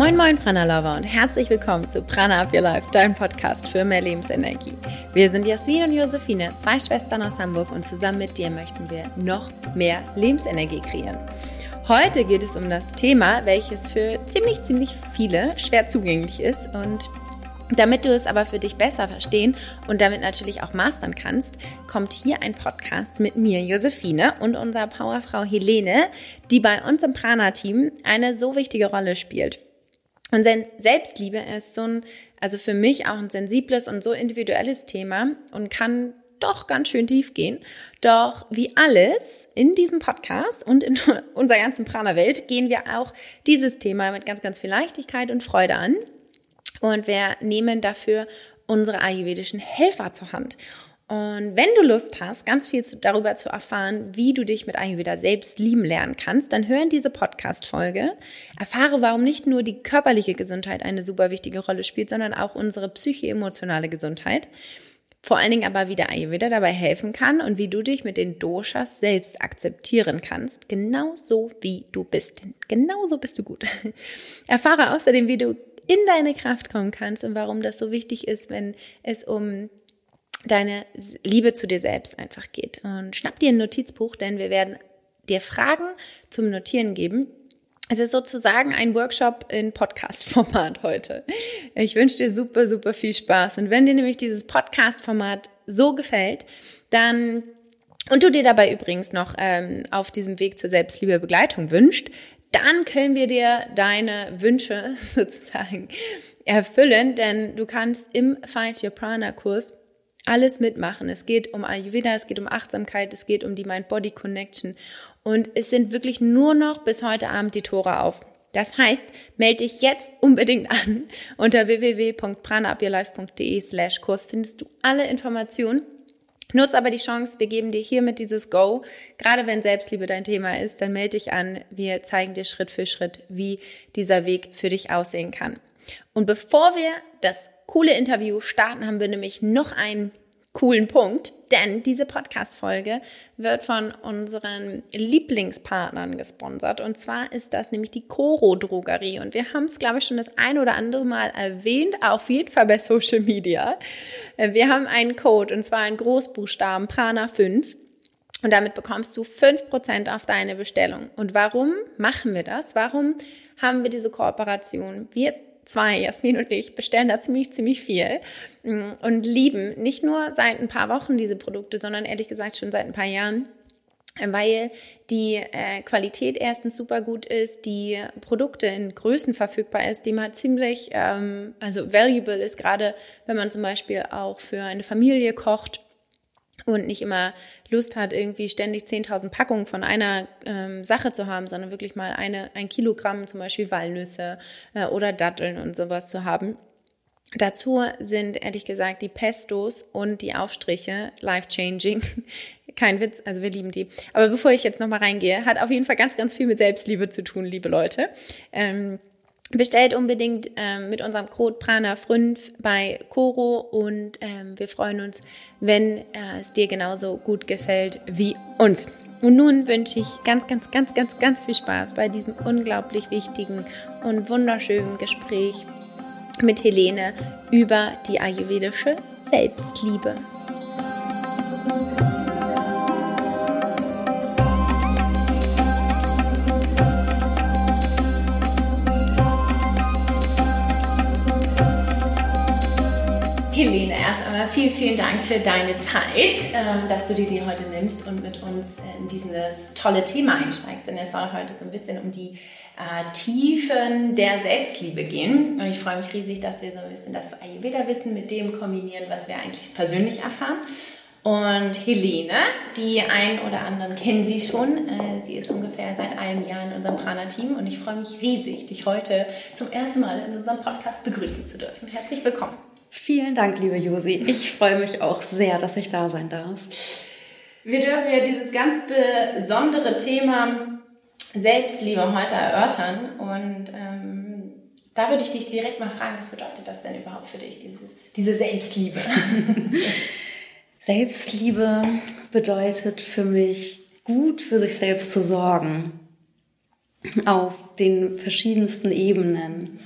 Moin Moin Prana Lover und herzlich willkommen zu Prana Up Your Life, dein Podcast für mehr Lebensenergie. Wir sind Jasmin und Josephine, zwei Schwestern aus Hamburg und zusammen mit dir möchten wir noch mehr Lebensenergie kreieren. Heute geht es um das Thema, welches für ziemlich, ziemlich viele schwer zugänglich ist und damit du es aber für dich besser verstehen und damit natürlich auch mastern kannst, kommt hier ein Podcast mit mir, Josephine, und unserer Powerfrau Helene, die bei uns im Prana-Team eine so wichtige Rolle spielt. Und Selbstliebe ist so ein, also für mich auch ein sensibles und so individuelles Thema und kann doch ganz schön tief gehen. Doch wie alles in diesem Podcast und in unserer ganzen Prana-Welt gehen wir auch dieses Thema mit ganz, ganz viel Leichtigkeit und Freude an. Und wir nehmen dafür unsere ayurvedischen Helfer zur Hand. Und wenn du Lust hast, ganz viel zu, darüber zu erfahren, wie du dich mit Ayurveda selbst lieben lernen kannst, dann hör in diese Podcast-Folge. Erfahre, warum nicht nur die körperliche Gesundheit eine super wichtige Rolle spielt, sondern auch unsere psycho-emotionale Gesundheit. Vor allen Dingen aber, wie der Ayurveda dabei helfen kann und wie du dich mit den Doshas selbst akzeptieren kannst. Genauso wie du bist. Genauso bist du gut. Erfahre außerdem, wie du in deine Kraft kommen kannst und warum das so wichtig ist, wenn es um deine Liebe zu dir selbst einfach geht. Und schnapp dir ein Notizbuch, denn wir werden dir Fragen zum Notieren geben. Es ist sozusagen ein Workshop in Podcast-Format heute. Ich wünsche dir super, super viel Spaß. Und wenn dir nämlich dieses Podcast-Format so gefällt, dann und du dir dabei übrigens noch ähm, auf diesem Weg zur Selbstliebe Begleitung wünscht, dann können wir dir deine Wünsche sozusagen erfüllen, denn du kannst im Find Your Prana Kurs alles mitmachen. Es geht um Ayurveda, es geht um Achtsamkeit, es geht um die Mind-Body-Connection. Und es sind wirklich nur noch bis heute Abend die Tore auf. Das heißt, melde dich jetzt unbedingt an. Unter www.pranaupyourlife.de slash Kurs findest du alle Informationen. Nutz aber die Chance, wir geben dir hiermit dieses Go. Gerade wenn Selbstliebe dein Thema ist, dann melde dich an. Wir zeigen dir Schritt für Schritt, wie dieser Weg für dich aussehen kann. Und bevor wir das coole Interview starten, haben wir nämlich noch einen coolen Punkt, denn diese Podcast-Folge wird von unseren Lieblingspartnern gesponsert. Und zwar ist das nämlich die Coro Drogerie. Und wir haben es, glaube ich, schon das ein oder andere Mal erwähnt, auf jeden Fall bei Social Media. Wir haben einen Code und zwar in Großbuchstaben Prana 5. Und damit bekommst du 5% auf deine Bestellung. Und warum machen wir das? Warum haben wir diese Kooperation? Wir zwei, Jasmin und ich, bestellen da ziemlich, ziemlich viel mm, und lieben nicht nur seit ein paar Wochen diese Produkte, sondern ehrlich gesagt schon seit ein paar Jahren weil die äh, Qualität erstens super gut ist, die Produkte in Größen verfügbar ist, die man ziemlich, ähm, also valuable ist, gerade wenn man zum Beispiel auch für eine Familie kocht und nicht immer Lust hat, irgendwie ständig 10.000 Packungen von einer ähm, Sache zu haben, sondern wirklich mal eine, ein Kilogramm zum Beispiel Walnüsse äh, oder Datteln und sowas zu haben. Dazu sind ehrlich gesagt die Pestos und die Aufstriche life-changing. Kein Witz, also wir lieben die. Aber bevor ich jetzt nochmal reingehe, hat auf jeden Fall ganz, ganz viel mit Selbstliebe zu tun, liebe Leute. Ähm, Bestellt unbedingt ähm, mit unserem Code Prana5 bei Coro und ähm, wir freuen uns, wenn äh, es dir genauso gut gefällt wie uns. Und nun wünsche ich ganz, ganz, ganz, ganz, ganz viel Spaß bei diesem unglaublich wichtigen und wunderschönen Gespräch mit Helene über die ayurvedische Selbstliebe. Helene, erst einmal vielen, vielen Dank für deine Zeit, ähm, dass du dir die heute nimmst und mit uns in dieses tolle Thema einsteigst. Denn es soll heute so ein bisschen um die äh, Tiefen der Selbstliebe gehen. Und ich freue mich riesig, dass wir so ein bisschen das Ayurveda-Wissen mit dem kombinieren, was wir eigentlich persönlich erfahren. Und Helene, die einen oder anderen kennen sie schon. Äh, sie ist ungefähr seit einem Jahr in unserem Prana-Team und ich freue mich riesig, dich heute zum ersten Mal in unserem Podcast begrüßen zu dürfen. Herzlich willkommen. Vielen Dank, liebe Josi. Ich freue mich auch sehr, dass ich da sein darf. Wir dürfen ja dieses ganz besondere Thema Selbstliebe heute erörtern. Und ähm, da würde ich dich direkt mal fragen, was bedeutet das denn überhaupt für dich, dieses, diese Selbstliebe? Selbstliebe bedeutet für mich, gut für sich selbst zu sorgen. auf den verschiedensten Ebenen.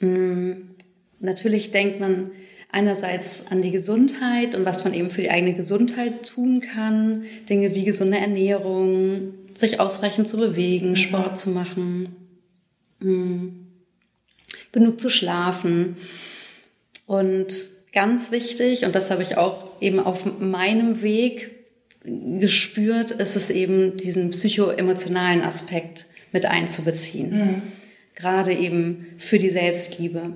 Mm, natürlich denkt man einerseits an die Gesundheit und was man eben für die eigene Gesundheit tun kann. Dinge wie gesunde Ernährung, sich ausreichend zu bewegen, mhm. Sport zu machen, mm, genug zu schlafen. Und ganz wichtig, und das habe ich auch eben auf meinem Weg gespürt, ist es eben diesen psychoemotionalen Aspekt mit einzubeziehen. Mhm. Gerade eben für die Selbstliebe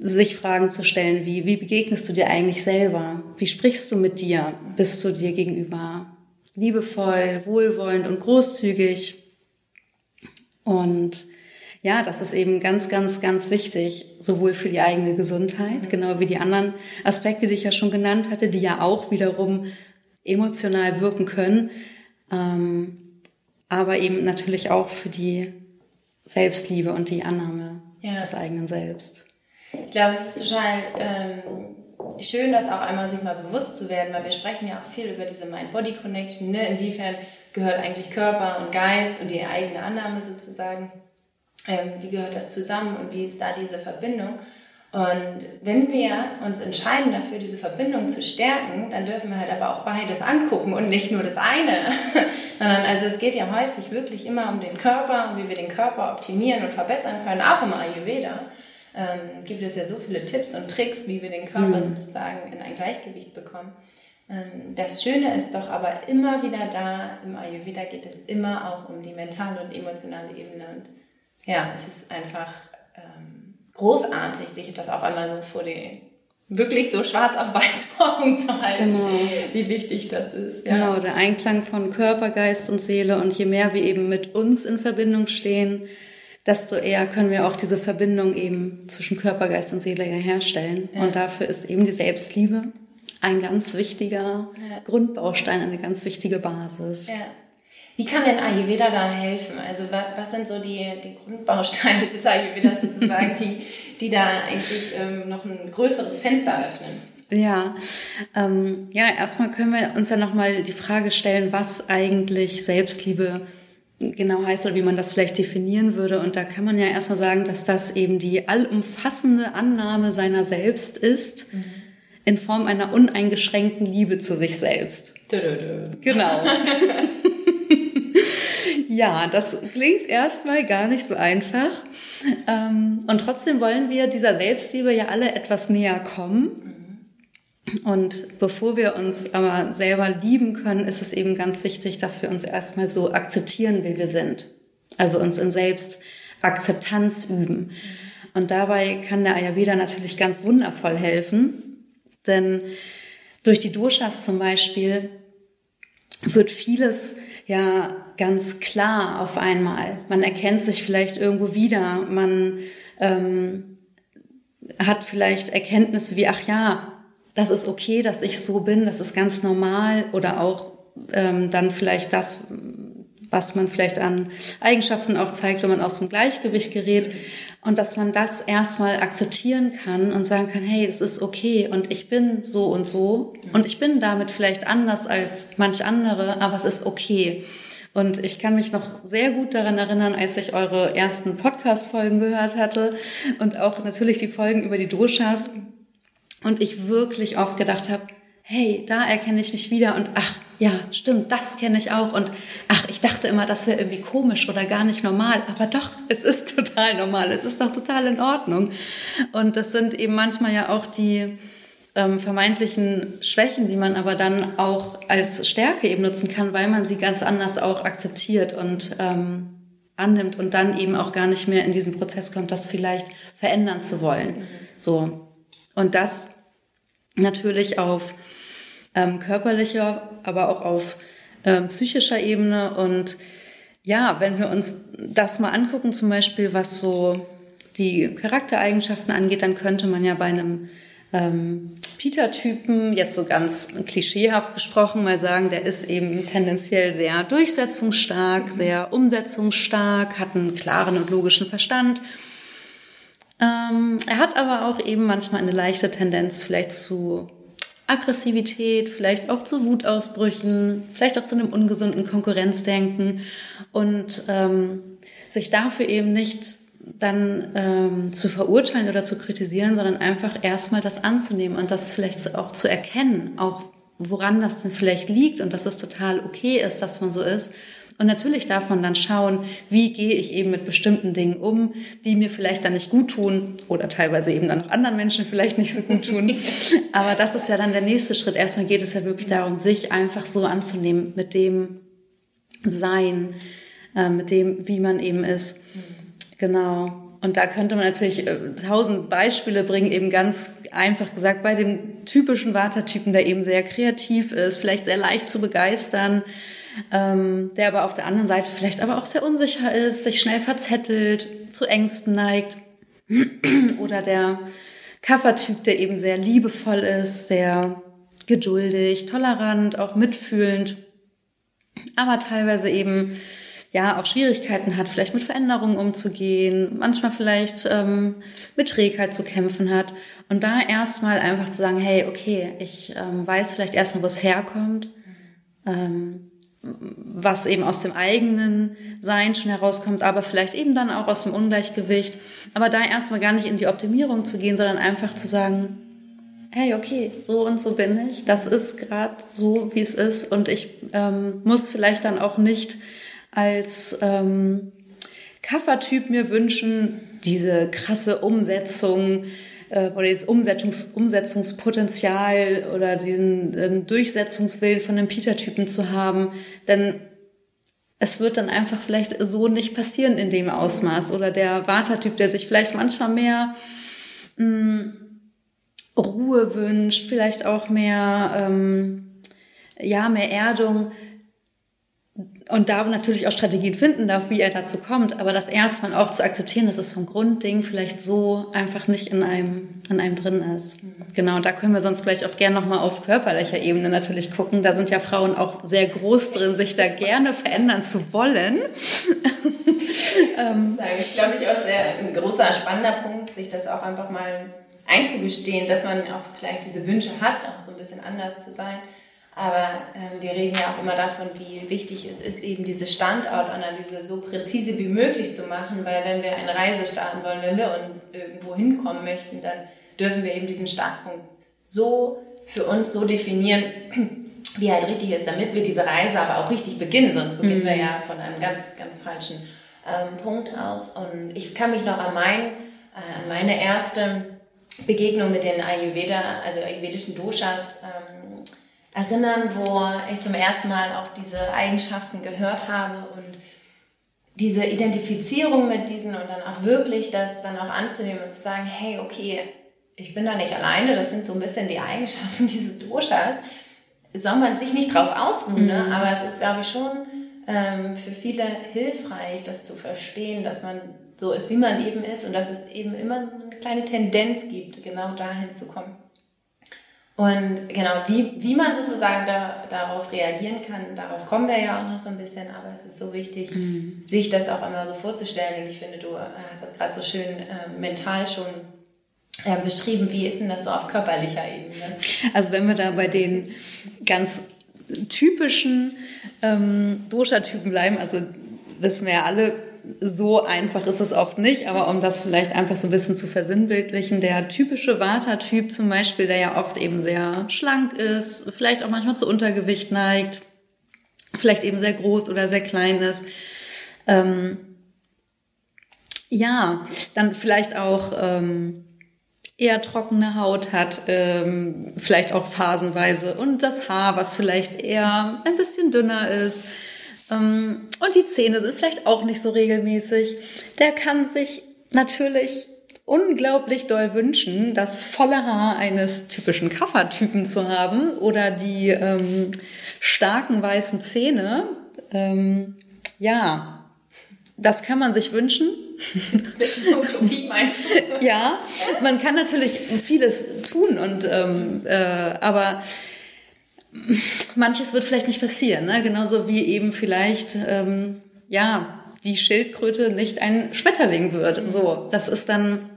sich Fragen zu stellen wie, wie begegnest du dir eigentlich selber? Wie sprichst du mit dir? Bist du dir gegenüber liebevoll, wohlwollend und großzügig? Und ja, das ist eben ganz, ganz, ganz wichtig, sowohl für die eigene Gesundheit, genau wie die anderen Aspekte, die ich ja schon genannt hatte, die ja auch wiederum emotional wirken können, ähm, aber eben natürlich auch für die Selbstliebe und die Annahme ja. des eigenen Selbst. Ich glaube, es ist total ähm, schön, das auch einmal sich mal bewusst zu werden, weil wir sprechen ja auch viel über diese Mind-Body-Connection. Ne? Inwiefern gehört eigentlich Körper und Geist und die eigene Annahme sozusagen? Ähm, wie gehört das zusammen und wie ist da diese Verbindung? Und wenn wir uns entscheiden dafür, diese Verbindung zu stärken, dann dürfen wir halt aber auch beides angucken und nicht nur das eine. Sondern also es geht ja häufig wirklich immer um den Körper und wie wir den Körper optimieren und verbessern können, auch im Ayurveda ähm, gibt es ja so viele Tipps und Tricks, wie wir den Körper mhm. sozusagen in ein Gleichgewicht bekommen. Ähm, das Schöne ist doch aber immer wieder da, im Ayurveda geht es immer auch um die mentale und emotionale Ebene. Und ja, es ist einfach ähm, großartig, sich das auch einmal so vor die wirklich so schwarz auf weiß vor Augen zu halten, genau. wie wichtig das ist. Ja. Genau, der Einklang von Körper, Geist und Seele und je mehr wir eben mit uns in Verbindung stehen, desto eher können wir auch diese Verbindung eben zwischen Körper, Geist und Seele herstellen. Ja. Und dafür ist eben die Selbstliebe ein ganz wichtiger ja. Grundbaustein, eine ganz wichtige Basis. Ja. Wie kann denn Ayurveda da helfen? Also was, sind so die, die Grundbausteine des Ayurvedas sozusagen, die, die da eigentlich ähm, noch ein größeres Fenster öffnen? Ja, ähm, ja, erstmal können wir uns ja nochmal die Frage stellen, was eigentlich Selbstliebe genau heißt oder wie man das vielleicht definieren würde. Und da kann man ja erstmal sagen, dass das eben die allumfassende Annahme seiner selbst ist, mhm. in Form einer uneingeschränkten Liebe zu sich selbst. Dö, dö, dö. Genau. ja, das klingt erstmal gar nicht so einfach. Ähm, und trotzdem wollen wir dieser Selbstliebe ja alle etwas näher kommen. Und bevor wir uns aber selber lieben können, ist es eben ganz wichtig, dass wir uns erstmal so akzeptieren, wie wir sind. Also uns in Selbstakzeptanz üben. Und dabei kann der Ayurveda natürlich ganz wundervoll helfen, denn durch die Doshas zum Beispiel wird vieles ja ganz klar auf einmal. Man erkennt sich vielleicht irgendwo wieder, man ähm, hat vielleicht Erkenntnisse wie, ach ja, das ist okay, dass ich so bin, das ist ganz normal oder auch ähm, dann vielleicht das, was man vielleicht an Eigenschaften auch zeigt, wenn man aus dem Gleichgewicht gerät und dass man das erstmal akzeptieren kann und sagen kann, hey, es ist okay und ich bin so und so und ich bin damit vielleicht anders als manch andere, aber es ist okay. Und ich kann mich noch sehr gut daran erinnern, als ich eure ersten Podcast-Folgen gehört hatte und auch natürlich die Folgen über die Doshas und ich wirklich oft gedacht habe, hey, da erkenne ich mich wieder und ach, ja, stimmt, das kenne ich auch und ach, ich dachte immer, das wäre irgendwie komisch oder gar nicht normal, aber doch, es ist total normal, es ist doch total in Ordnung. Und das sind eben manchmal ja auch die ähm, vermeintlichen Schwächen, die man aber dann auch als Stärke eben nutzen kann, weil man sie ganz anders auch akzeptiert und ähm, annimmt und dann eben auch gar nicht mehr in diesen Prozess kommt, das vielleicht verändern zu wollen. So, und das natürlich auf ähm, körperlicher, aber auch auf ähm, psychischer Ebene. Und ja, wenn wir uns das mal angucken, zum Beispiel was so die Charaktereigenschaften angeht, dann könnte man ja bei einem ähm, Peter-Typen, jetzt so ganz klischeehaft gesprochen, mal sagen, der ist eben tendenziell sehr durchsetzungsstark, sehr umsetzungsstark, hat einen klaren und logischen Verstand ähm, er hat aber auch eben manchmal eine leichte Tendenz vielleicht zu Aggressivität, vielleicht auch zu Wutausbrüchen, vielleicht auch zu einem ungesunden Konkurrenzdenken. Und ähm, sich dafür eben nicht dann ähm, zu verurteilen oder zu kritisieren, sondern einfach erstmal das anzunehmen und das vielleicht auch zu erkennen, auch woran das denn vielleicht liegt und dass es total okay ist, dass man so ist und natürlich darf man dann schauen, wie gehe ich eben mit bestimmten Dingen um, die mir vielleicht dann nicht gut tun oder teilweise eben dann auch anderen Menschen vielleicht nicht so gut tun. Aber das ist ja dann der nächste Schritt. Erstmal geht es ja wirklich darum, sich einfach so anzunehmen mit dem Sein, äh, mit dem, wie man eben ist. Genau. Und da könnte man natürlich äh, tausend Beispiele bringen, eben ganz einfach gesagt, bei dem typischen Watertypen, der eben sehr kreativ ist, vielleicht sehr leicht zu begeistern, ähm, der aber auf der anderen Seite vielleicht aber auch sehr unsicher ist, sich schnell verzettelt, zu Ängsten neigt. Oder der Kaffertyp, der eben sehr liebevoll ist, sehr geduldig, tolerant, auch mitfühlend, aber teilweise eben ja auch Schwierigkeiten hat, vielleicht mit Veränderungen umzugehen, manchmal vielleicht ähm, mit Trägheit zu kämpfen hat. Und da erstmal einfach zu sagen, hey, okay, ich ähm, weiß vielleicht erstmal, wo es herkommt. Ähm, was eben aus dem eigenen Sein schon herauskommt, aber vielleicht eben dann auch aus dem Ungleichgewicht. Aber da erstmal gar nicht in die Optimierung zu gehen, sondern einfach zu sagen, hey, okay, so und so bin ich. Das ist gerade so, wie es ist. Und ich ähm, muss vielleicht dann auch nicht als ähm, Kaffertyp mir wünschen, diese krasse Umsetzung, äh, oder dieses Umsetzungs Umsetzungspotenzial oder diesen ähm, Durchsetzungswillen von einem Peter-Typen zu haben. Denn es wird dann einfach vielleicht so nicht passieren in dem Ausmaß. Oder der Vata-Typ, der sich vielleicht manchmal mehr mh, mm, Ruhe wünscht, vielleicht auch mehr, ähm, ja, mehr Erdung und da natürlich auch Strategien finden darf, wie er dazu kommt, aber das erstmal auch zu akzeptieren, dass es vom Grundding vielleicht so einfach nicht in einem, in einem drin ist. Genau, da können wir sonst gleich auch gerne nochmal auf körperlicher Ebene natürlich gucken. Da sind ja Frauen auch sehr groß drin, sich da gerne verändern zu wollen. das ist, glaube ich, auch sehr ein großer, spannender Punkt, sich das auch einfach mal einzugestehen, dass man auch vielleicht diese Wünsche hat, auch so ein bisschen anders zu sein aber ähm, wir reden ja auch immer davon, wie wichtig es ist, eben diese Standortanalyse so präzise wie möglich zu machen, weil wenn wir eine Reise starten wollen, wenn wir irgendwo hinkommen möchten, dann dürfen wir eben diesen Startpunkt so für uns so definieren, wie halt richtig ist, damit wir diese Reise aber auch richtig beginnen. Sonst beginnen mhm. wir ja von einem ganz, ganz falschen ähm, Punkt aus. Und ich kann mich noch an, mein, äh, meine erste Begegnung mit den Ayurveda, also ayurvedischen Doshas, ähm, erinnern, wo ich zum ersten Mal auch diese Eigenschaften gehört habe und diese Identifizierung mit diesen und dann auch wirklich das dann auch anzunehmen und zu sagen, hey, okay, ich bin da nicht alleine, das sind so ein bisschen die Eigenschaften dieses Doshas, soll man sich nicht drauf ausruhen, ne? Mhm. aber es ist, glaube ich, schon ähm, für viele hilfreich, das zu verstehen, dass man so ist, wie man eben ist und dass es eben immer eine kleine Tendenz gibt, genau dahin zu kommen. Und genau, wie, wie man sozusagen da, darauf reagieren kann, darauf kommen wir ja auch noch so ein bisschen, aber es ist so wichtig, mhm. sich das auch immer so vorzustellen. Und ich finde, du hast das gerade so schön äh, mental schon äh, beschrieben. Wie ist denn das so auf körperlicher Ebene? Also wenn wir da bei den ganz typischen ähm, Dosha-Typen bleiben, also wissen wir ja alle, so einfach ist es oft nicht, aber um das vielleicht einfach so ein bisschen zu versinnbildlichen, der typische Vata-Typ zum Beispiel, der ja oft eben sehr schlank ist, vielleicht auch manchmal zu Untergewicht neigt, vielleicht eben sehr groß oder sehr klein ist, ähm, ja, dann vielleicht auch ähm, eher trockene Haut hat, ähm, vielleicht auch phasenweise und das Haar, was vielleicht eher ein bisschen dünner ist, und die Zähne sind vielleicht auch nicht so regelmäßig. Der kann sich natürlich unglaublich doll wünschen, das volle Haar eines typischen Kaffertypen zu haben oder die ähm, starken weißen Zähne. Ähm, ja, das kann man sich wünschen. Utopie, meinst du? ja, man kann natürlich vieles tun und ähm, äh, aber manches wird vielleicht nicht passieren, ne? genauso wie eben vielleicht ähm, ja die Schildkröte nicht ein Schmetterling wird. So, das ist dann,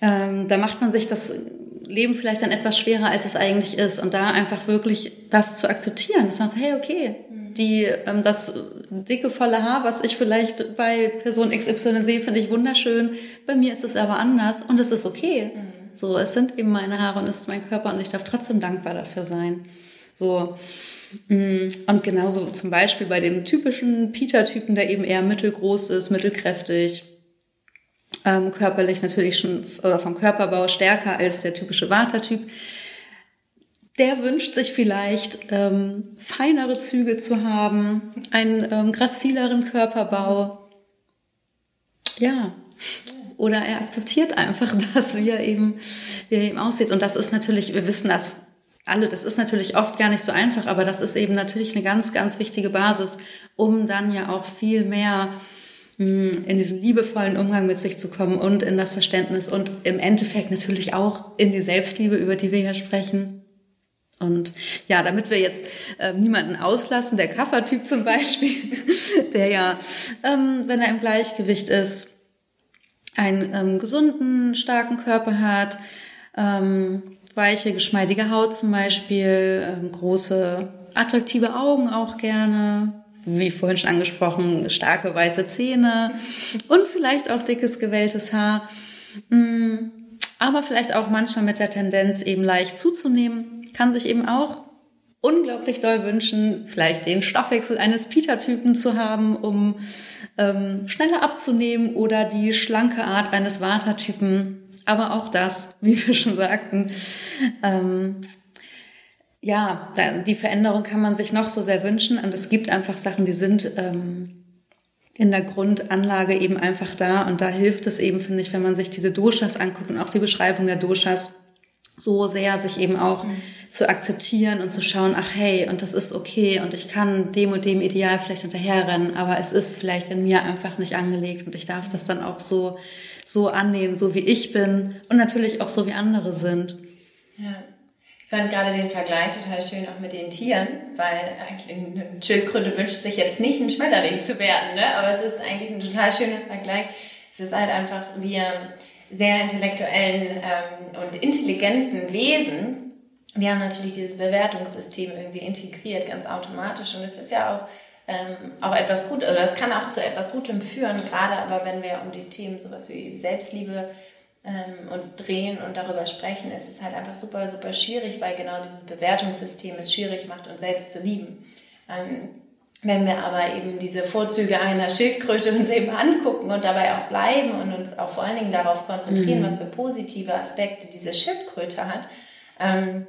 ähm, da macht man sich das Leben vielleicht dann etwas schwerer, als es eigentlich ist. Und da einfach wirklich das zu akzeptieren. Das sagt, hey, okay, die, ähm, das dicke, volle Haar, was ich vielleicht bei Person XY sehe, finde ich wunderschön. Bei mir ist es aber anders und es ist okay. Mhm. So, es sind eben meine Haare und es ist mein Körper und ich darf trotzdem dankbar dafür sein. So. Mm, und genauso zum Beispiel bei dem typischen Peter-Typen, der eben eher mittelgroß ist, mittelkräftig, ähm, körperlich natürlich schon oder vom Körperbau stärker als der typische Vata-Typ. Der wünscht sich vielleicht ähm, feinere Züge zu haben, einen ähm, grazileren Körperbau. Ja. Oder er akzeptiert einfach das, wie er eben, wie er eben aussieht. Und das ist natürlich, wir wissen das alle, das ist natürlich oft gar nicht so einfach, aber das ist eben natürlich eine ganz, ganz wichtige Basis, um dann ja auch viel mehr hm, in diesen liebevollen Umgang mit sich zu kommen und in das Verständnis und im Endeffekt natürlich auch in die Selbstliebe, über die wir hier sprechen. Und ja, damit wir jetzt äh, niemanden auslassen, der Kaffertyp zum Beispiel, der ja, ähm, wenn er im Gleichgewicht ist, einen ähm, gesunden, starken Körper hat, ähm, weiche, geschmeidige Haut zum Beispiel, ähm, große, attraktive Augen auch gerne, wie vorhin schon angesprochen, starke weiße Zähne und vielleicht auch dickes gewelltes Haar. Mm, aber vielleicht auch manchmal mit der Tendenz eben leicht zuzunehmen, kann sich eben auch unglaublich doll wünschen, vielleicht den Stoffwechsel eines Peter-Typen zu haben, um ähm, schneller abzunehmen oder die schlanke Art eines Vata-Typen. Aber auch das, wie wir schon sagten, ähm, ja, die Veränderung kann man sich noch so sehr wünschen. Und es gibt einfach Sachen, die sind ähm, in der Grundanlage eben einfach da. Und da hilft es eben, finde ich, wenn man sich diese Doshas anguckt und auch die Beschreibung der Doshas so sehr, sich eben auch mhm. zu akzeptieren und zu schauen, ach hey, und das ist okay und ich kann dem und dem Ideal vielleicht hinterherrennen, aber es ist vielleicht in mir einfach nicht angelegt und ich darf das dann auch so, so annehmen, so wie ich bin und natürlich auch so wie andere sind. Ja. Ich fand gerade den Vergleich total schön auch mit den Tieren, weil eigentlich eine Schildkröte wünscht sich jetzt nicht ein Schmetterling zu werden, ne? aber es ist eigentlich ein total schöner Vergleich. Es ist halt einfach, wir sehr intellektuellen ähm, und intelligenten Wesen, wir haben natürlich dieses Bewertungssystem irgendwie integriert, ganz automatisch und es ist ja auch ähm, auch etwas gut, oder es kann auch zu etwas Gutem führen, gerade aber wenn wir um die Themen sowas wie Selbstliebe ähm, uns drehen und darüber sprechen, ist es halt einfach super, super schwierig, weil genau dieses Bewertungssystem es schwierig macht, uns selbst zu lieben. Ähm, wenn wir aber eben diese Vorzüge einer Schildkröte uns eben angucken und dabei auch bleiben und uns auch vor allen Dingen darauf konzentrieren, mhm. was für positive Aspekte diese Schildkröte hat ähm,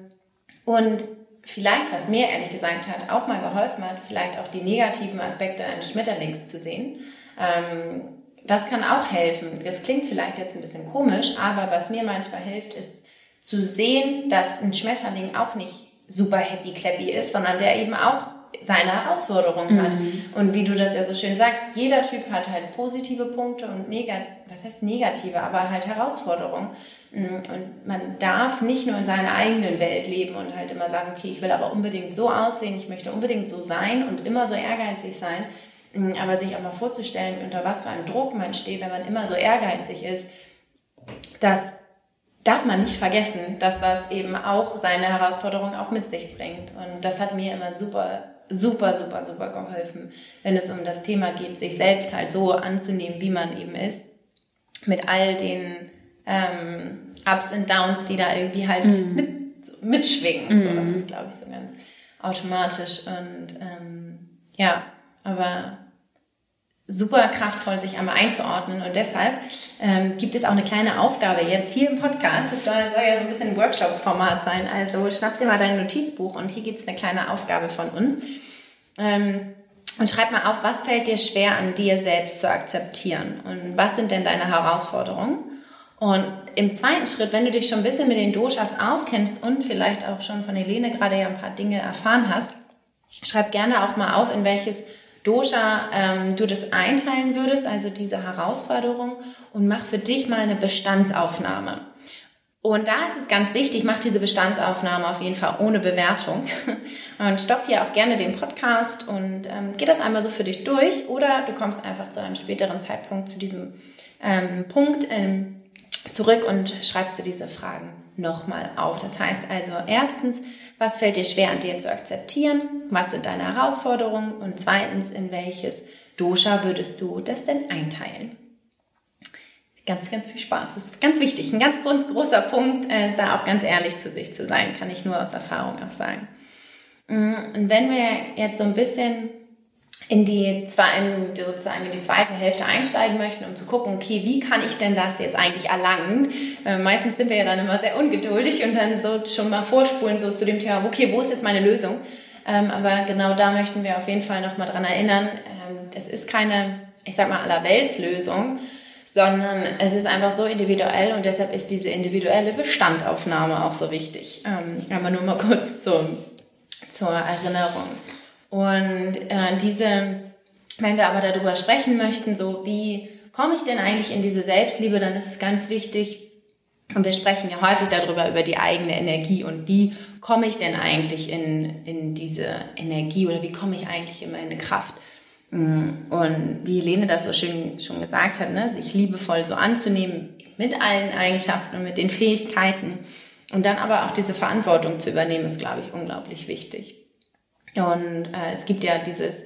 und vielleicht, was mir ehrlich gesagt hat, auch mal geholfen hat, vielleicht auch die negativen Aspekte eines Schmetterlings zu sehen. Ähm, das kann auch helfen. Das klingt vielleicht jetzt ein bisschen komisch, aber was mir manchmal hilft, ist zu sehen, dass ein Schmetterling auch nicht super happy clappy ist, sondern der eben auch seine Herausforderungen mhm. hat. Und wie du das ja so schön sagst, jeder Typ hat halt positive Punkte und negative, was heißt negative, aber halt Herausforderungen. Mm, und man darf nicht nur in seiner eigenen Welt leben und halt immer sagen, okay, ich will aber unbedingt so aussehen, ich möchte unbedingt so sein und immer so ehrgeizig sein, Mm, aber sich auch mal vorzustellen, unter was für einem Druck man steht, wenn man immer so ehrgeizig ist, das darf man nicht vergessen, dass das eben auch seine Herausforderungen auch mit sich bringt. Und das hat mir immer super, super, super, super geholfen, wenn es um das Thema geht, sich selbst halt so anzunehmen, wie man eben ist, mit all den ähm, Ups und Downs, die da irgendwie halt mhm. mit, mitschwingen. Mhm. So, das ist, glaube ich, so ganz automatisch. Und ähm, ja, aber super kraftvoll, sich einmal einzuordnen. Und deshalb ähm, gibt es auch eine kleine Aufgabe jetzt hier im Podcast. Es soll, soll, ja so ein bisschen ein Workshop-Format sein. Also schnapp dir mal dein Notizbuch und hier gibt es eine kleine Aufgabe von uns. Ähm, und schreib mal auf, was fällt dir schwer an dir selbst zu akzeptieren? Und was sind denn deine Herausforderungen? Und im zweiten Schritt, wenn du dich schon ein bisschen mit den Doshas auskennst und vielleicht auch schon von Helene gerade ja ein paar Dinge erfahren hast, schreib gerne auch mal auf, in welches Dosha ähm, du das einteilen würdest, also diese Herausforderung, und mach für dich mal eine Bestandsaufnahme. Und da ist es ganz wichtig, mach diese Bestandsaufnahme auf jeden Fall ohne Bewertung. Und stopp hier auch gerne den Podcast und ähm, geh das einmal so für dich durch oder du kommst einfach zu einem späteren Zeitpunkt zu diesem ähm, Punkt, ähm, zurück und schreibst du diese Fragen nochmal auf. Das heißt also erstens, was fällt dir schwer an dir zu akzeptieren? Was sind deine Herausforderungen? Und zweitens, in welches Dosha würdest du das denn einteilen? Ganz, ganz viel Spaß. Das ist ganz wichtig. Ein ganz großer Punkt äh, ist da auch ganz ehrlich zu sich zu sein, kann ich nur aus Erfahrung auch sagen. Mm, und wenn wir jetzt so ein bisschen in die, in, sozusagen in die zweite Hälfte einsteigen möchten, um zu gucken, okay, wie kann ich denn das jetzt eigentlich erlangen? Äh, meistens sind wir ja dann immer sehr ungeduldig und dann so schon mal vorspulen so zu dem Thema, okay, wo ist jetzt meine Lösung? Ähm, aber genau da möchten wir auf jeden Fall nochmal dran erinnern, ähm, es ist keine, ich sag mal, allerweltslösung, sondern es ist einfach so individuell und deshalb ist diese individuelle Bestandaufnahme auch so wichtig. Ähm, aber nur mal kurz zur, zur Erinnerung. Und äh, diese, wenn wir aber darüber sprechen möchten, so wie komme ich denn eigentlich in diese Selbstliebe, dann ist es ganz wichtig, und wir sprechen ja häufig darüber, über die eigene Energie und wie komme ich denn eigentlich in, in diese Energie oder wie komme ich eigentlich in meine Kraft. Mm, und wie Helene das so schön schon gesagt hat, ne, sich liebevoll so anzunehmen mit allen Eigenschaften und mit den Fähigkeiten und dann aber auch diese Verantwortung zu übernehmen, ist, glaube ich, unglaublich wichtig. Und äh, es gibt ja dieses,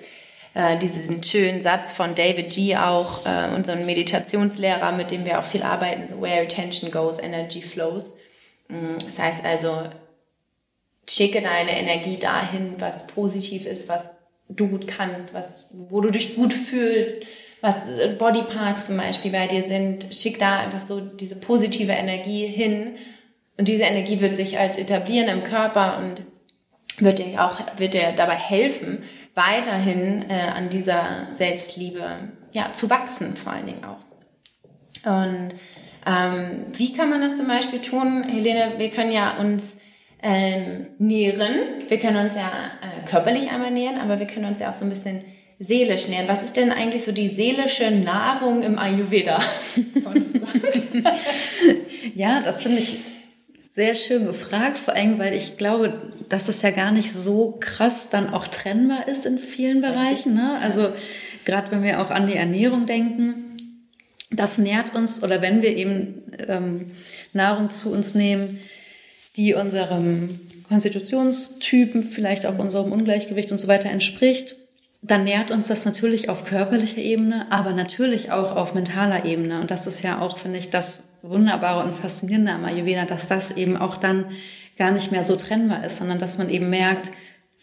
äh, diesen schönen Satz von David G. auch, äh, unserem Meditationslehrer, mit dem wir auch viel arbeiten, so, where attention goes, energy flows. Mm, das heißt also, schicke deine Energie dahin, was positiv ist, was du gut kannst, was, wo du dich gut fühlst, was Bodyparts zum Beispiel bei dir sind. Schick da einfach so diese positive Energie hin. Und diese Energie wird sich halt etablieren im Körper und wird dir auch wird dir dabei helfen, weiterhin äh, an dieser Selbstliebe ja, zu wachsen, vor allen Dingen auch. Und ähm, wie kann man das zum Beispiel tun? Helene, wir können ja uns ähm, nähren. Wir können uns ja äh, körperlich einmal nähren, aber wir können uns ja auch so ein bisschen seelisch nähren. Was ist denn eigentlich so die seelische Nahrung im Ayurveda? ja, das finde ich sehr schön gefragt, vor allem, weil ich glaube, dass das ja gar nicht so krass dann auch trennbar ist in vielen Bereichen. Ne? Also gerade wenn wir auch an die Ernährung denken, das nährt uns oder wenn wir eben ähm, Nahrung zu uns nehmen, die unserem Konstitutionstypen, vielleicht auch unserem Ungleichgewicht und so weiter entspricht, dann nährt uns das natürlich auf körperlicher Ebene, aber natürlich auch auf mentaler Ebene. Und das ist ja auch, finde ich, das Wunderbare und Faszinierende am Ayurveda, dass das eben auch dann gar nicht mehr so trennbar ist, sondern dass man eben merkt,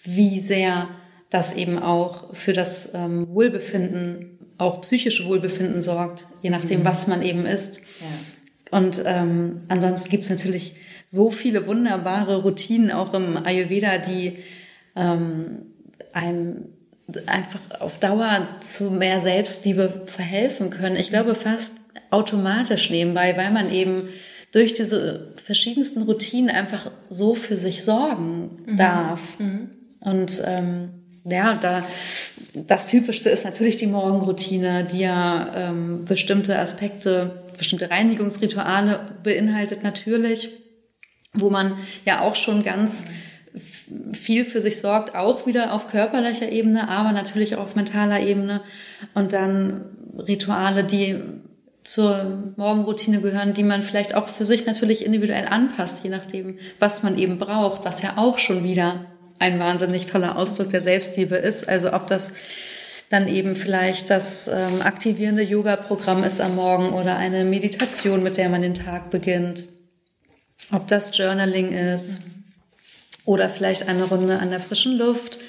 wie sehr das eben auch für das ähm, Wohlbefinden, auch psychische Wohlbefinden sorgt, je nachdem, mhm. was man eben isst. Ja. Und ähm, ansonsten gibt es natürlich so viele wunderbare Routinen auch im Ayurveda, die ähm, einem einfach auf Dauer zu mehr Selbstliebe verhelfen können. Ich glaube fast automatisch nebenbei, weil man eben durch diese verschiedensten Routinen einfach so für sich sorgen mhm. darf. Mhm. Und ähm, ja, da das Typischste ist natürlich die Morgenroutine, die ja ähm, bestimmte Aspekte, bestimmte Reinigungsrituale beinhaltet natürlich, wo man ja auch schon ganz viel für sich sorgt, auch wieder auf körperlicher Ebene, aber natürlich auch auf mentaler Ebene. Und dann Rituale, die zur Morgenroutine gehören, die man vielleicht auch für sich natürlich individuell anpasst, je nachdem, was man eben braucht, was ja auch schon wieder ein wahnsinnig toller Ausdruck der Selbstliebe ist. Also ob das dann eben vielleicht das ähm, aktivierende Yoga-Programm ist am Morgen oder eine Meditation, mit der man den Tag beginnt. Ob das Journaling ist oder vielleicht eine Runde an der frischen Luft.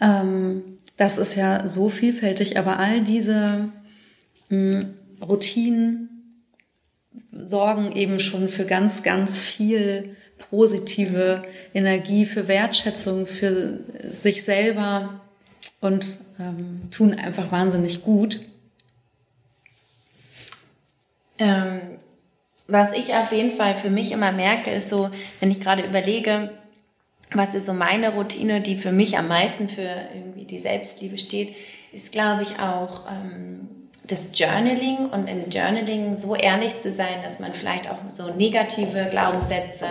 Ähm, das ist ja so vielfältig, aber all diese mh, hm, Routinen sorgen eben schon für ganz, ganz viel positive Energie, für Wertschätzung, für sich selber und ähm, tun einfach wahnsinnig gut. Ähm, was ich auf jeden Fall für mich immer merke, ist so, wenn ich gerade überlege, was ist so meine Routine, die für mich am meisten für irgendwie die Selbstliebe steht, ist, glaube ich, auch ähm, das Journaling und im Journaling so ehrlich zu sein, dass man vielleicht auch so negative Glaubenssätze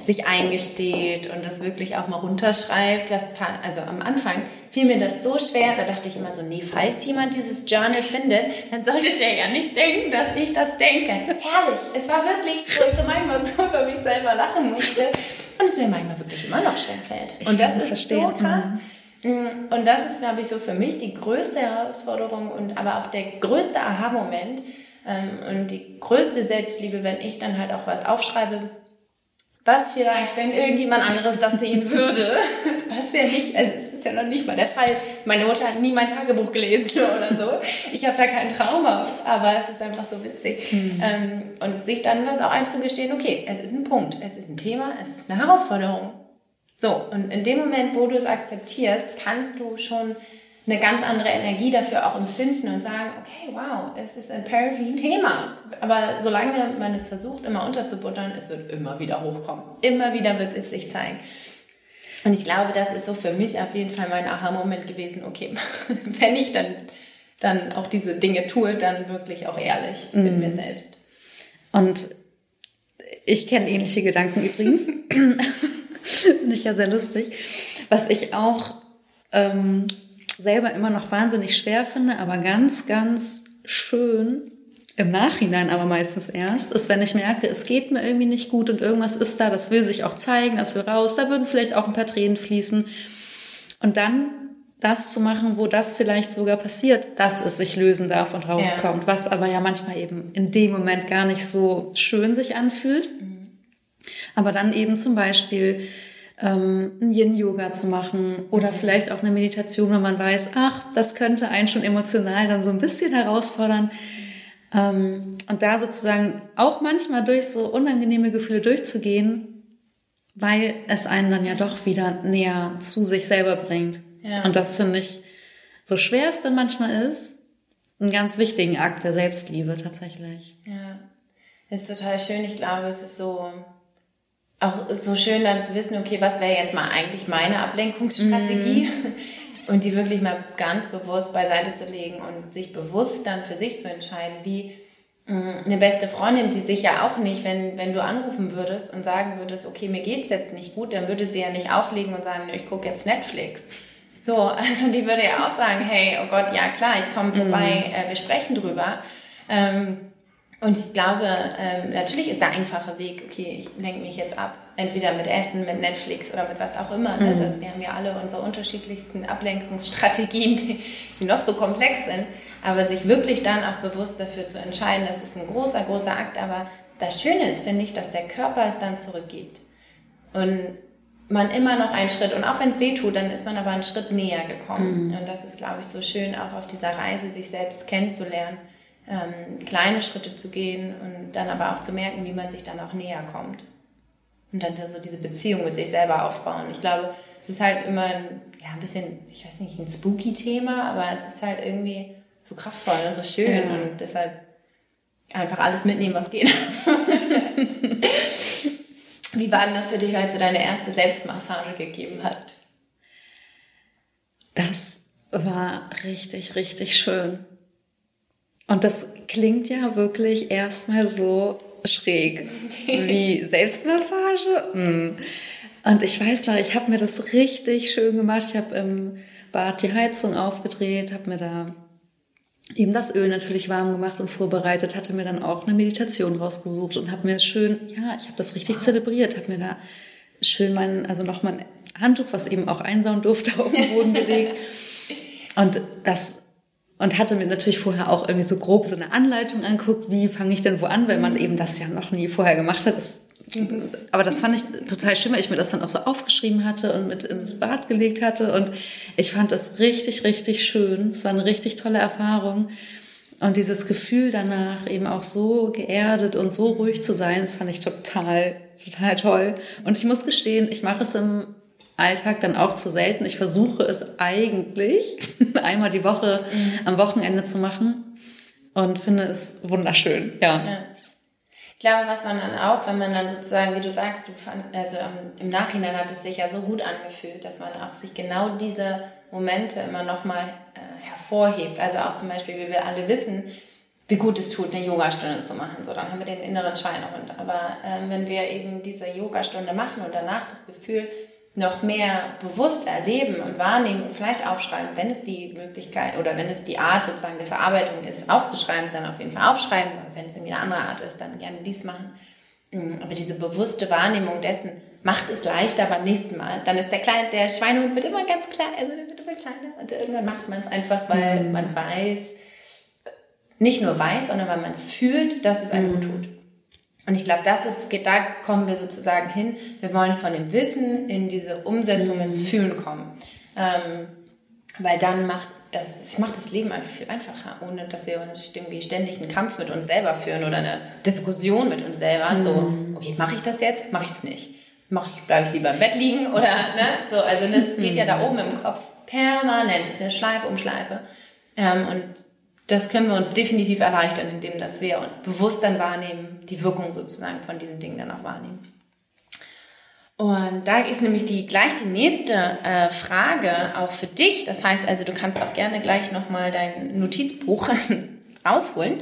sich eingesteht und das wirklich auch mal runterschreibt. Das, also am Anfang fiel mir das so schwer, da dachte ich immer so, nee, falls jemand dieses Journal findet, dann sollte der ja nicht denken, dass ich das denke. Herrlich, es war wirklich, wo ich so manchmal so über mich selber lachen musste und es mir manchmal wirklich immer noch schwer fällt. Und das, ist verstehen. so krass. Mhm und das ist, glaube ich, so für mich die größte Herausforderung und aber auch der größte Aha-Moment ähm, und die größte Selbstliebe, wenn ich dann halt auch was aufschreibe, was vielleicht, wenn irgendjemand anderes das sehen würde, was ja nicht, also es ist ja noch nicht mal der Fall. Meine Mutter hat nie mein Tagebuch gelesen oder so. Ich habe da kein Trauma, aber es ist einfach so witzig. Mhm. Ähm, und sich dann das auch einzugestehen, okay, es ist ein Punkt, es ist ein Thema, es ist eine Herausforderung. So, und in dem Moment, wo du es akzeptierst, kannst du schon eine ganz andere Energie dafür auch empfinden und sagen, okay, wow, es ist apparently ein Thema. Aber solange man es versucht, immer unterzubuttern, es wird immer wieder hochkommen. Immer wieder wird es sich zeigen. Und ich glaube, das ist so für mich auf jeden Fall mein Aha-Moment gewesen, okay, wenn ich dann, dann auch diese Dinge tue, dann wirklich auch ehrlich mm. mit mir selbst. Und ich kenne ähnliche Gedanken übrigens. Finde ich ja sehr lustig. Was ich auch ähm, selber immer noch wahnsinnig schwer finde, aber ganz, ganz schön im Nachhinein aber meistens erst, ist, wenn ich merke, es geht mir irgendwie nicht gut und irgendwas ist da, das will sich auch zeigen, das will raus, da würden vielleicht auch ein paar Tränen fließen. Und dann das zu machen, wo das vielleicht sogar passiert, dass es sich lösen darf und rauskommt, ja. was aber ja manchmal eben in dem Moment gar nicht so schön sich anfühlt. Mhm. Aber dann eben zum Beispiel ähm, ein Yin-Yoga zu machen oder vielleicht auch eine Meditation, wenn man weiß, ach, das könnte einen schon emotional dann so ein bisschen herausfordern. Ähm, und da sozusagen auch manchmal durch so unangenehme Gefühle durchzugehen, weil es einen dann ja doch wieder näher zu sich selber bringt. Ja. Und das finde ich, so schwer es dann manchmal ist, einen ganz wichtigen Akt der Selbstliebe tatsächlich. Ja, ist total schön. Ich glaube, es ist so, auch so schön dann zu wissen, okay, was wäre jetzt mal eigentlich meine Ablenkungsstrategie? Mhm. Und die wirklich mal ganz bewusst beiseite zu legen und sich bewusst dann für sich zu entscheiden, wie mm, eine beste Freundin, die sich ja auch nicht, wenn, wenn du anrufen würdest und sagen würdest, okay, mir geht's jetzt nicht gut, dann würde sie ja nicht auflegen und sagen, ich gucke jetzt Netflix. So, also die würde ja auch sagen, hey, oh Gott, ja klar, ich komme vorbei, mhm. äh, wir sprechen drüber. Ähm, und ich glaube, ähm, natürlich ist der einfache Weg, okay, ich lenke mich jetzt ab, entweder mit Essen, mit Netflix oder mit was auch immer. Ne? Mhm. Das, wir haben ja alle unsere unterschiedlichsten Ablenkungsstrategien, die, die noch so komplex sind. Aber sich wirklich dann auch bewusst dafür zu entscheiden, das ist ein großer, großer Akt. Aber das Schöne ist, finde ich, dass der Körper es dann zurückgibt. Und man immer noch einen Schritt, und auch wenn es weh tut, dann ist man aber einen Schritt näher gekommen. Mhm. Und das ist, glaube ich, so schön, auch auf dieser Reise sich selbst kennenzulernen ähm, kleine Schritte zu gehen und dann aber auch zu merken, wie man sich dann auch näher kommt. Und dann so diese Beziehung mit sich selber aufbauen. Ich glaube, es ist halt immer ein, ja, ein bisschen, ich weiß nicht, ein spooky Thema, aber es ist halt irgendwie so kraftvoll und so schön ja. und deshalb einfach alles mitnehmen, was geht. Wie war denn das für dich, als du deine erste Selbstmassage gegeben hast? Das war richtig, richtig schön. Und das klingt ja wirklich erstmal so schräg wie Selbstmassage. Mm. Und ich weiß noch, ich habe mir das richtig schön gemacht. Ich habe im Bad die Heizung aufgedreht, habe mir da eben das Öl natürlich warm gemacht und vorbereitet, hatte mir dann auch eine Meditation rausgesucht und habe mir schön, ja, ich habe das richtig zelebriert, habe mir da schön mein, also noch mein Handtuch, was eben auch einsauen durfte, auf den Boden gelegt. Und das und hatte mir natürlich vorher auch irgendwie so grob so eine Anleitung anguckt, wie fange ich denn wo an, weil man eben das ja noch nie vorher gemacht hat. Das, aber das fand ich total schön, weil ich mir das dann auch so aufgeschrieben hatte und mit ins Bad gelegt hatte. Und ich fand das richtig, richtig schön. Es war eine richtig tolle Erfahrung. Und dieses Gefühl danach eben auch so geerdet und so ruhig zu sein, das fand ich total, total toll. Und ich muss gestehen, ich mache es im Alltag dann auch zu selten. Ich versuche es eigentlich einmal die Woche mhm. am Wochenende zu machen und finde es wunderschön. Ja. ja. Ich glaube, was man dann auch, wenn man dann sozusagen, wie du sagst, du fand, also im Nachhinein hat es sich ja so gut angefühlt, dass man auch sich genau diese Momente immer nochmal äh, hervorhebt. Also auch zum Beispiel, wie wir alle wissen, wie gut es tut, eine Yogastunde zu machen. So, dann haben wir den inneren Schweinehund. Aber ähm, wenn wir eben diese Yogastunde machen und danach das Gefühl noch mehr bewusst erleben und wahrnehmen und vielleicht aufschreiben, wenn es die Möglichkeit oder wenn es die Art sozusagen der Verarbeitung ist, aufzuschreiben, dann auf jeden Fall aufschreiben. Und wenn es irgendwie eine andere Art ist, dann gerne dies machen. Mm, aber diese bewusste Wahrnehmung dessen macht es leichter beim nächsten Mal. Dann ist der kleine, der Schweinehund wird immer ganz klein, also der wird immer kleiner. Und irgendwann macht man es einfach, weil mhm. man weiß, nicht nur weiß, sondern weil man es fühlt, dass es einem mhm. gut tut. Und ich glaube, das ist, da kommen wir sozusagen hin. Wir wollen von dem Wissen in diese Umsetzung, ins mhm. Fühlen kommen. Ähm, weil dann macht das, es macht das Leben einfach viel einfacher, ohne dass wir irgendwie ständig einen Kampf mit uns selber führen oder eine Diskussion mit uns selber. Mhm. So, okay, mache ich das jetzt? Mache ich es nicht? Mache ich, bleibe ich lieber im Bett liegen oder ne? So, also das geht ja da oben im Kopf permanent, das ist eine Schleife um Schleife. Ähm, und das können wir uns definitiv erleichtern, indem dass wir bewusst dann wahrnehmen, die Wirkung sozusagen von diesen Dingen dann auch wahrnehmen. Und da ist nämlich die gleich die nächste äh, Frage auch für dich. Das heißt also, du kannst auch gerne gleich nochmal dein Notizbuch rausholen.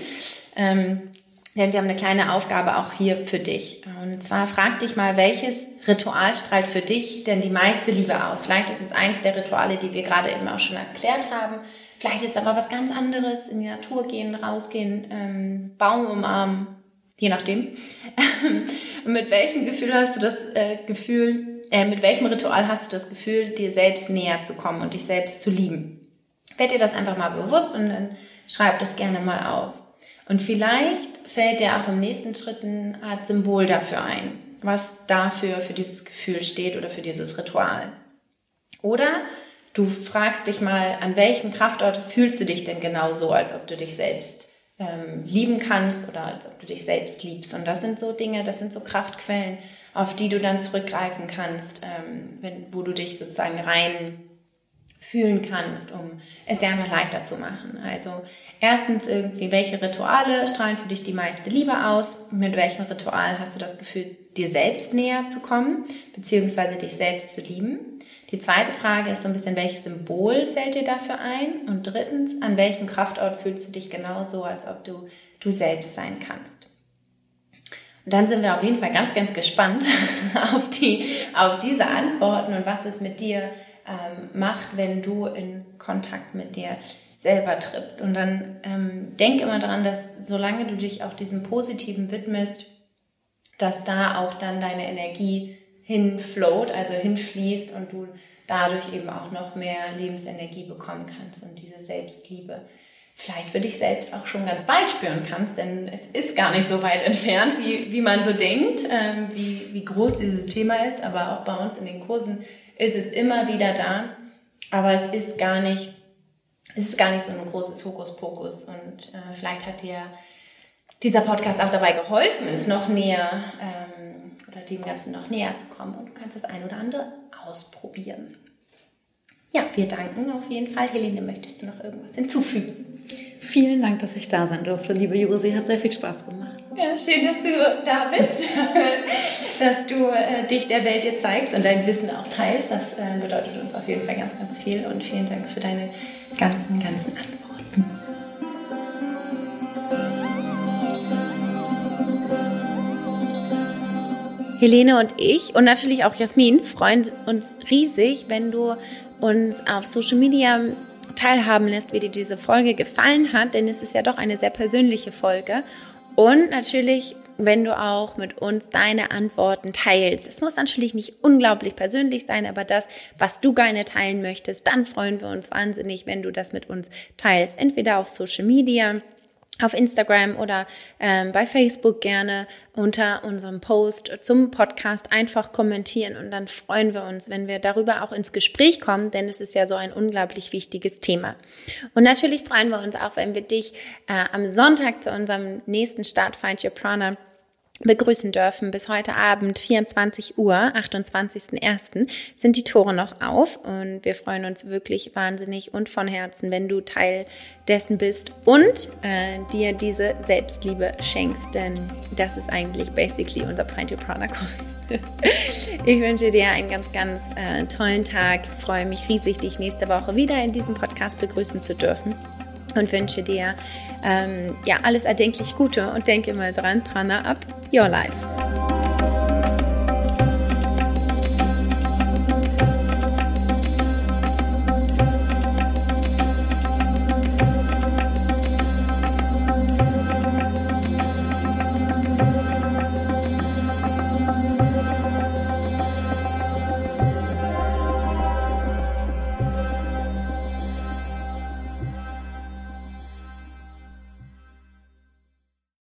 Ähm, denn wir haben eine kleine Aufgabe auch hier für dich. Und zwar frag dich mal, welches Ritual strahlt für dich denn die meiste Liebe aus? Vielleicht ist es eins der Rituale, die wir gerade eben auch schon erklärt haben. Vielleicht ist aber was ganz anderes, in die Natur gehen, rausgehen, ähm, Baum umarmen, je nachdem. mit welchem Gefühl hast du das äh, Gefühl, äh, mit welchem Ritual hast du das Gefühl, dir selbst näher zu kommen und dich selbst zu lieben? Werd dir das einfach mal bewusst und dann schreib das gerne mal auf. Und vielleicht fällt dir auch im nächsten Schritt eine Art Symbol dafür ein, was dafür für dieses Gefühl steht oder für dieses Ritual. Oder Du fragst dich mal, an welchem Kraftort fühlst du dich denn genau so, als ob du dich selbst ähm, lieben kannst oder als ob du dich selbst liebst. Und das sind so Dinge, das sind so Kraftquellen, auf die du dann zurückgreifen kannst, ähm, wenn, wo du dich sozusagen rein fühlen kannst, um es dir einfach leichter zu machen. Also erstens irgendwie, welche Rituale strahlen für dich die meiste Liebe aus? Mit welchem Ritual hast du das Gefühl, dir selbst näher zu kommen, beziehungsweise dich selbst zu lieben? Die zweite Frage ist so ein bisschen, welches Symbol fällt dir dafür ein? Und drittens, an welchem Kraftort fühlst du dich genauso, als ob du du selbst sein kannst? Und dann sind wir auf jeden Fall ganz, ganz gespannt auf, die, auf diese Antworten und was es mit dir ähm, macht, wenn du in Kontakt mit dir selber trittst. Und dann ähm, denk immer daran, dass solange du dich auch diesem Positiven widmest, dass da auch dann deine Energie hinfloat, also hinfließt und du dadurch eben auch noch mehr Lebensenergie bekommen kannst und diese Selbstliebe vielleicht für dich selbst auch schon ganz bald spüren kannst, denn es ist gar nicht so weit entfernt, wie, wie man so denkt, ähm, wie, wie groß dieses Thema ist, aber auch bei uns in den Kursen ist es immer wieder da, aber es ist gar nicht, es ist gar nicht so ein großes Hokuspokus und äh, vielleicht hat dir dieser Podcast auch dabei geholfen, es noch näher ähm, oder dem Ganzen noch näher zu kommen. Und du kannst das ein oder andere ausprobieren. Ja, wir danken auf jeden Fall. Helene, möchtest du noch irgendwas hinzufügen? Vielen Dank, dass ich da sein durfte, liebe Josi. Hat sehr viel Spaß gemacht. Ja, schön, dass du da bist, dass du äh, dich der Welt jetzt zeigst und dein Wissen auch teilst. Das äh, bedeutet uns auf jeden Fall ganz, ganz viel und vielen Dank für deine ganzen, ganzen Antworten. Helene und ich und natürlich auch Jasmin freuen uns riesig, wenn du uns auf Social Media teilhaben lässt, wie dir diese Folge gefallen hat, denn es ist ja doch eine sehr persönliche Folge. Und natürlich, wenn du auch mit uns deine Antworten teilst. Es muss natürlich nicht unglaublich persönlich sein, aber das, was du gerne teilen möchtest, dann freuen wir uns wahnsinnig, wenn du das mit uns teilst. Entweder auf Social Media auf Instagram oder ähm, bei Facebook gerne unter unserem Post zum Podcast einfach kommentieren und dann freuen wir uns, wenn wir darüber auch ins Gespräch kommen, denn es ist ja so ein unglaublich wichtiges Thema. Und natürlich freuen wir uns auch, wenn wir dich äh, am Sonntag zu unserem nächsten Start Find Your Prana begrüßen dürfen. Bis heute Abend, 24 Uhr, 28.01. sind die Tore noch auf und wir freuen uns wirklich wahnsinnig und von Herzen, wenn du Teil dessen bist und äh, dir diese Selbstliebe schenkst, denn das ist eigentlich basically unser Find Your Prana Kurs. ich wünsche dir einen ganz, ganz äh, tollen Tag, freue mich riesig, dich nächste Woche wieder in diesem Podcast begrüßen zu dürfen und wünsche dir ähm, ja alles erdenklich Gute und denke mal dran, Prana up your life.